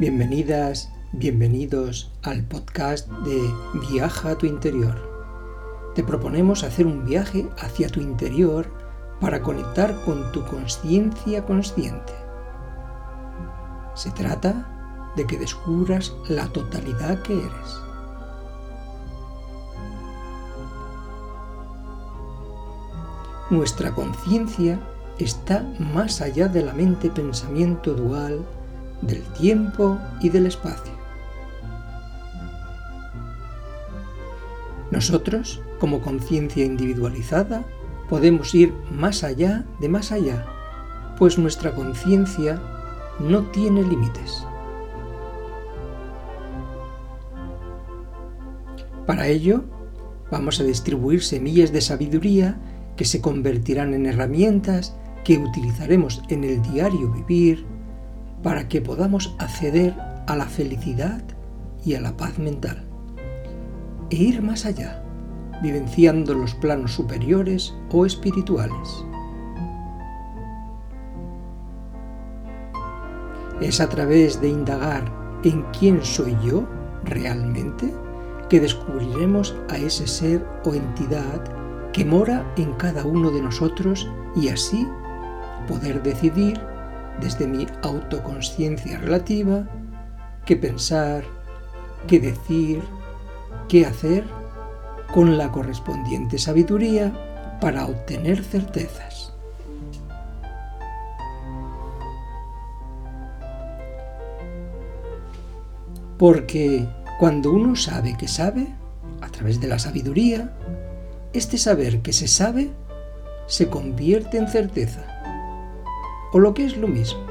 Bienvenidas, bienvenidos al podcast de Viaja a tu interior. Te proponemos hacer un viaje hacia tu interior para conectar con tu conciencia consciente. Se trata de que descubras la totalidad que eres. Nuestra conciencia está más allá de la mente-pensamiento dual del tiempo y del espacio. Nosotros, como conciencia individualizada, podemos ir más allá de más allá, pues nuestra conciencia no tiene límites. Para ello, vamos a distribuir semillas de sabiduría que se convertirán en herramientas que utilizaremos en el diario vivir para que podamos acceder a la felicidad y a la paz mental e ir más allá, vivenciando los planos superiores o espirituales. Es a través de indagar en quién soy yo realmente que descubriremos a ese ser o entidad que mora en cada uno de nosotros y así poder decidir desde mi autoconsciencia relativa, qué pensar, qué decir, qué hacer con la correspondiente sabiduría para obtener certezas. Porque cuando uno sabe que sabe, a través de la sabiduría, este saber que se sabe se convierte en certeza o lo que es lo mismo,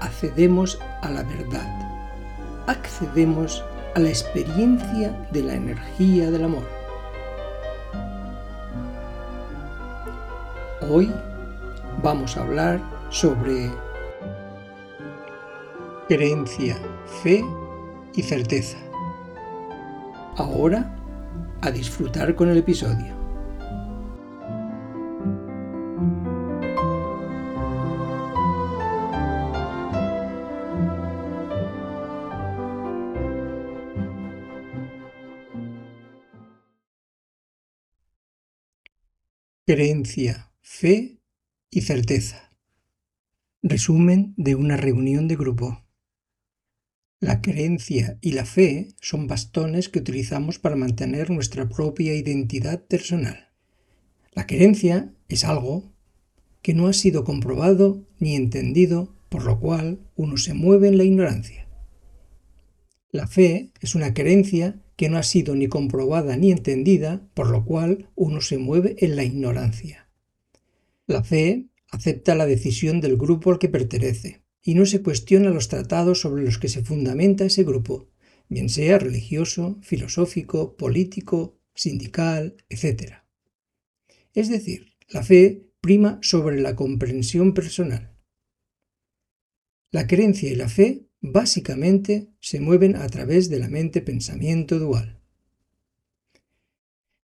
accedemos a la verdad, accedemos a la experiencia de la energía del amor. Hoy vamos a hablar sobre creencia, fe y certeza. Ahora, a disfrutar con el episodio. Creencia, fe y certeza. Resumen de una reunión de grupo. La creencia y la fe son bastones que utilizamos para mantener nuestra propia identidad personal. La creencia es algo que no ha sido comprobado ni entendido, por lo cual uno se mueve en la ignorancia. La fe es una creencia que no ha sido ni comprobada ni entendida, por lo cual uno se mueve en la ignorancia. La fe acepta la decisión del grupo al que pertenece y no se cuestiona los tratados sobre los que se fundamenta ese grupo, bien sea religioso, filosófico, político, sindical, etc. Es decir, la fe prima sobre la comprensión personal. La creencia y la fe básicamente se mueven a través de la mente-pensamiento dual.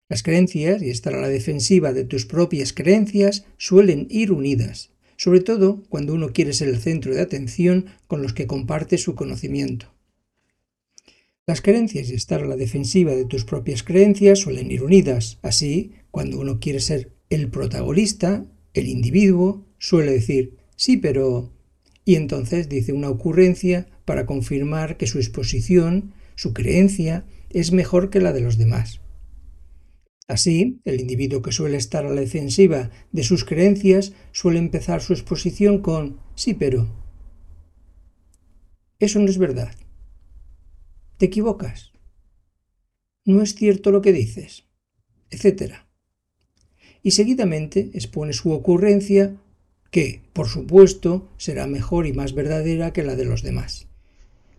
Las creencias y estar a la defensiva de tus propias creencias suelen ir unidas, sobre todo cuando uno quiere ser el centro de atención con los que comparte su conocimiento. Las creencias y estar a la defensiva de tus propias creencias suelen ir unidas. Así, cuando uno quiere ser el protagonista, el individuo, suele decir, sí, pero y entonces dice una ocurrencia para confirmar que su exposición, su creencia, es mejor que la de los demás. Así, el individuo que suele estar a la defensiva de sus creencias suele empezar su exposición con sí, pero. Eso no es verdad. Te equivocas. No es cierto lo que dices, etc. Y seguidamente expone su ocurrencia que, por supuesto, será mejor y más verdadera que la de los demás.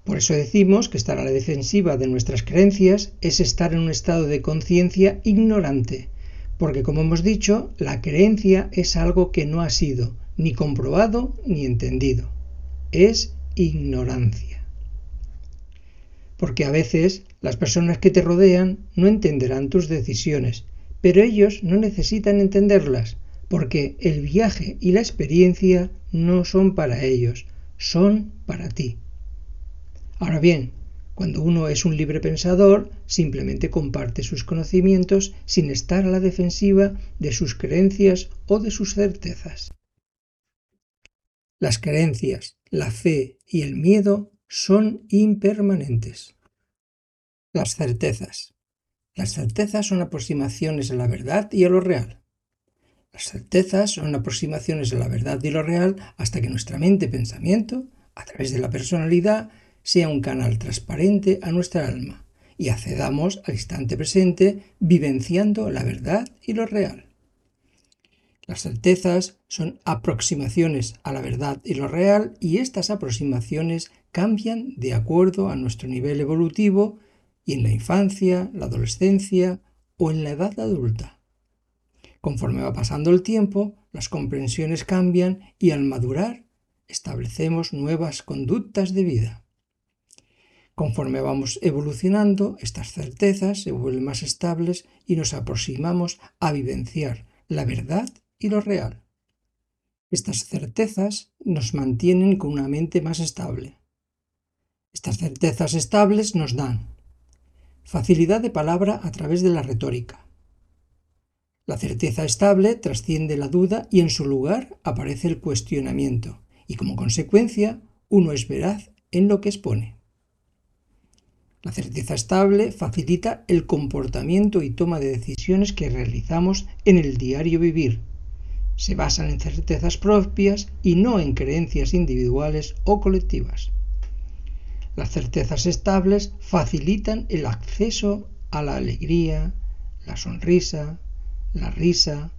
Por eso decimos que estar a la defensiva de nuestras creencias es estar en un estado de conciencia ignorante, porque como hemos dicho, la creencia es algo que no ha sido ni comprobado ni entendido. Es ignorancia. Porque a veces las personas que te rodean no entenderán tus decisiones, pero ellos no necesitan entenderlas, porque el viaje y la experiencia no son para ellos, son para ti. Ahora bien, cuando uno es un libre pensador, simplemente comparte sus conocimientos sin estar a la defensiva de sus creencias o de sus certezas. Las creencias, la fe y el miedo son impermanentes. Las certezas. Las certezas son aproximaciones a la verdad y a lo real. Las certezas son aproximaciones a la verdad y lo real hasta que nuestra mente pensamiento, a través de la personalidad, sea un canal transparente a nuestra alma y accedamos al instante presente vivenciando la verdad y lo real. Las certezas son aproximaciones a la verdad y lo real y estas aproximaciones cambian de acuerdo a nuestro nivel evolutivo y en la infancia, la adolescencia o en la edad adulta. Conforme va pasando el tiempo, las comprensiones cambian y al madurar establecemos nuevas conductas de vida. Conforme vamos evolucionando, estas certezas se vuelven más estables y nos aproximamos a vivenciar la verdad y lo real. Estas certezas nos mantienen con una mente más estable. Estas certezas estables nos dan facilidad de palabra a través de la retórica. La certeza estable trasciende la duda y en su lugar aparece el cuestionamiento, y como consecuencia uno es veraz en lo que expone. La certeza estable facilita el comportamiento y toma de decisiones que realizamos en el diario vivir. Se basan en certezas propias y no en creencias individuales o colectivas. Las certezas estables facilitan el acceso a la alegría, la sonrisa, la risa,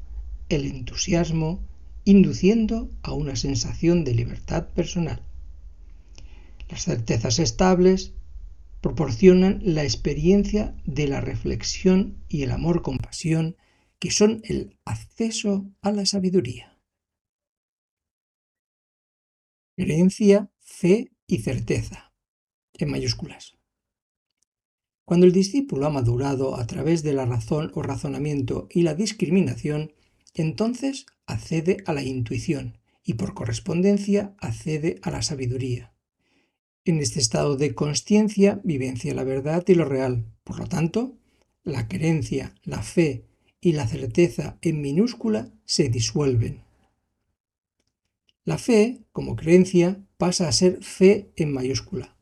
el entusiasmo, induciendo a una sensación de libertad personal. Las certezas estables proporcionan la experiencia de la reflexión y el amor-compasión, que son el acceso a la sabiduría. Creencia, fe y certeza, en mayúsculas. Cuando el discípulo ha madurado a través de la razón o razonamiento y la discriminación, entonces accede a la intuición y por correspondencia accede a la sabiduría. En este estado de conciencia vivencia la verdad y lo real. Por lo tanto, la creencia, la fe y la certeza en minúscula se disuelven. La fe, como creencia, pasa a ser fe en mayúscula,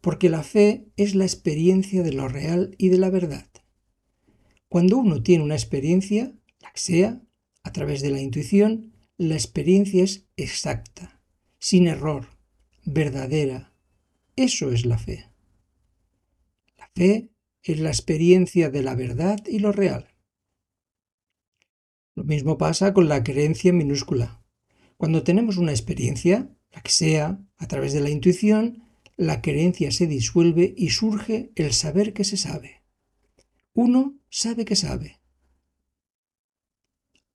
porque la fe es la experiencia de lo real y de la verdad. Cuando uno tiene una experiencia, la que sea, a través de la intuición, la experiencia es exacta, sin error, verdadera, eso es la fe. La fe es la experiencia de la verdad y lo real. Lo mismo pasa con la creencia minúscula. Cuando tenemos una experiencia, la que sea, a través de la intuición, la creencia se disuelve y surge el saber que se sabe. Uno sabe que sabe.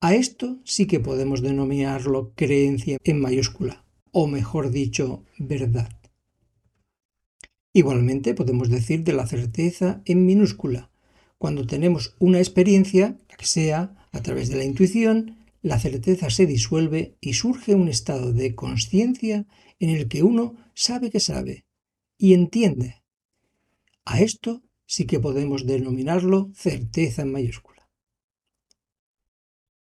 A esto sí que podemos denominarlo creencia en mayúscula, o mejor dicho, verdad. Igualmente podemos decir de la certeza en minúscula. Cuando tenemos una experiencia, la que sea, a través de la intuición, la certeza se disuelve y surge un estado de conciencia en el que uno sabe que sabe y entiende. A esto sí que podemos denominarlo certeza en mayúscula.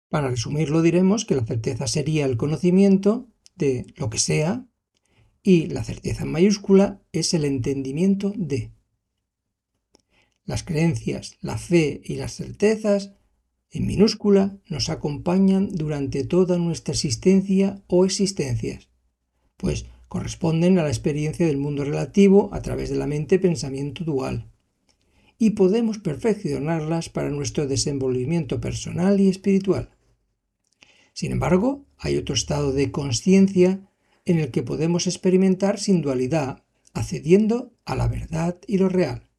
Para resumirlo diremos que la certeza sería el conocimiento de lo que sea y la certeza en mayúscula es el entendimiento de. Las creencias, la fe y las certezas en minúscula nos acompañan durante toda nuestra existencia o existencias, pues corresponden a la experiencia del mundo relativo a través de la mente-pensamiento dual, y podemos perfeccionarlas para nuestro desenvolvimiento personal y espiritual. Sin embargo, hay otro estado de conciencia en el que podemos experimentar sin dualidad, accediendo a la verdad y lo real.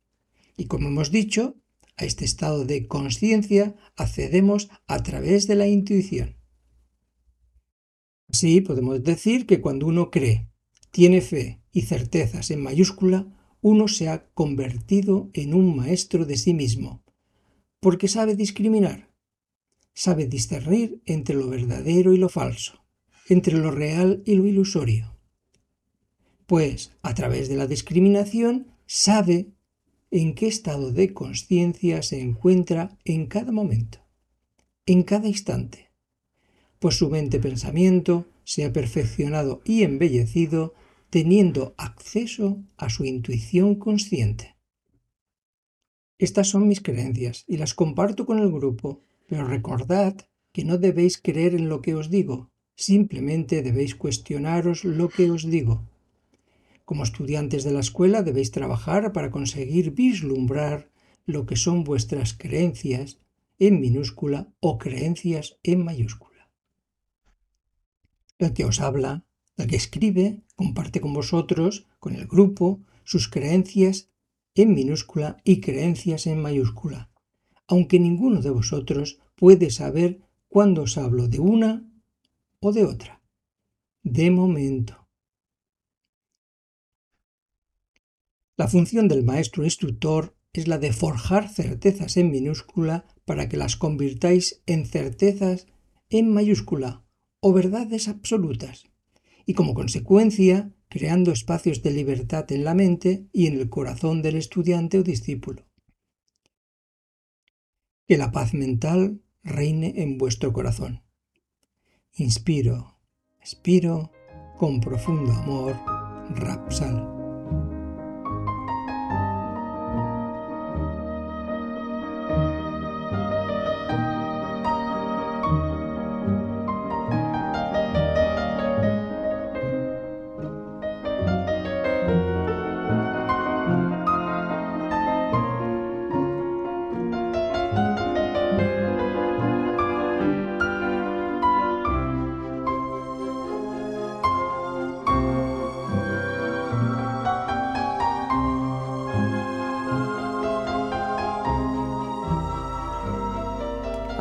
Y como hemos dicho, A este estado de conciencia accedemos a través de la intuición. Así podemos decir que cuando uno cree, tiene fe y certezas en mayúscula, uno se ha convertido en un maestro de sí mismo, porque sabe discriminar, sabe discernir entre lo verdadero y lo falso, entre lo real y lo ilusorio. Pues a través de la discriminación sabe en qué estado de conciencia se encuentra en cada momento, en cada instante, pues su mente pensamiento se ha perfeccionado y embellecido teniendo acceso a su intuición consciente. Estas son mis creencias y las comparto con el grupo, pero recordad que no debéis creer en lo que os digo, simplemente debéis cuestionaros lo que os digo. Como estudiantes de la escuela debéis trabajar para conseguir vislumbrar lo que son vuestras creencias en minúscula o creencias en mayúscula. El que os habla la que escribe comparte con vosotros, con el grupo, sus creencias en minúscula y creencias en mayúscula, aunque ninguno de vosotros puede saber cuándo os hablo de una o de otra. De momento. La función del maestro instructor es la de forjar certezas en minúscula para que las convirtáis en certezas en mayúscula o verdades absolutas y como consecuencia creando espacios de libertad en la mente y en el corazón del estudiante o discípulo. Que la paz mental reine en vuestro corazón. Inspiro, expiro con profundo amor, Rapsal.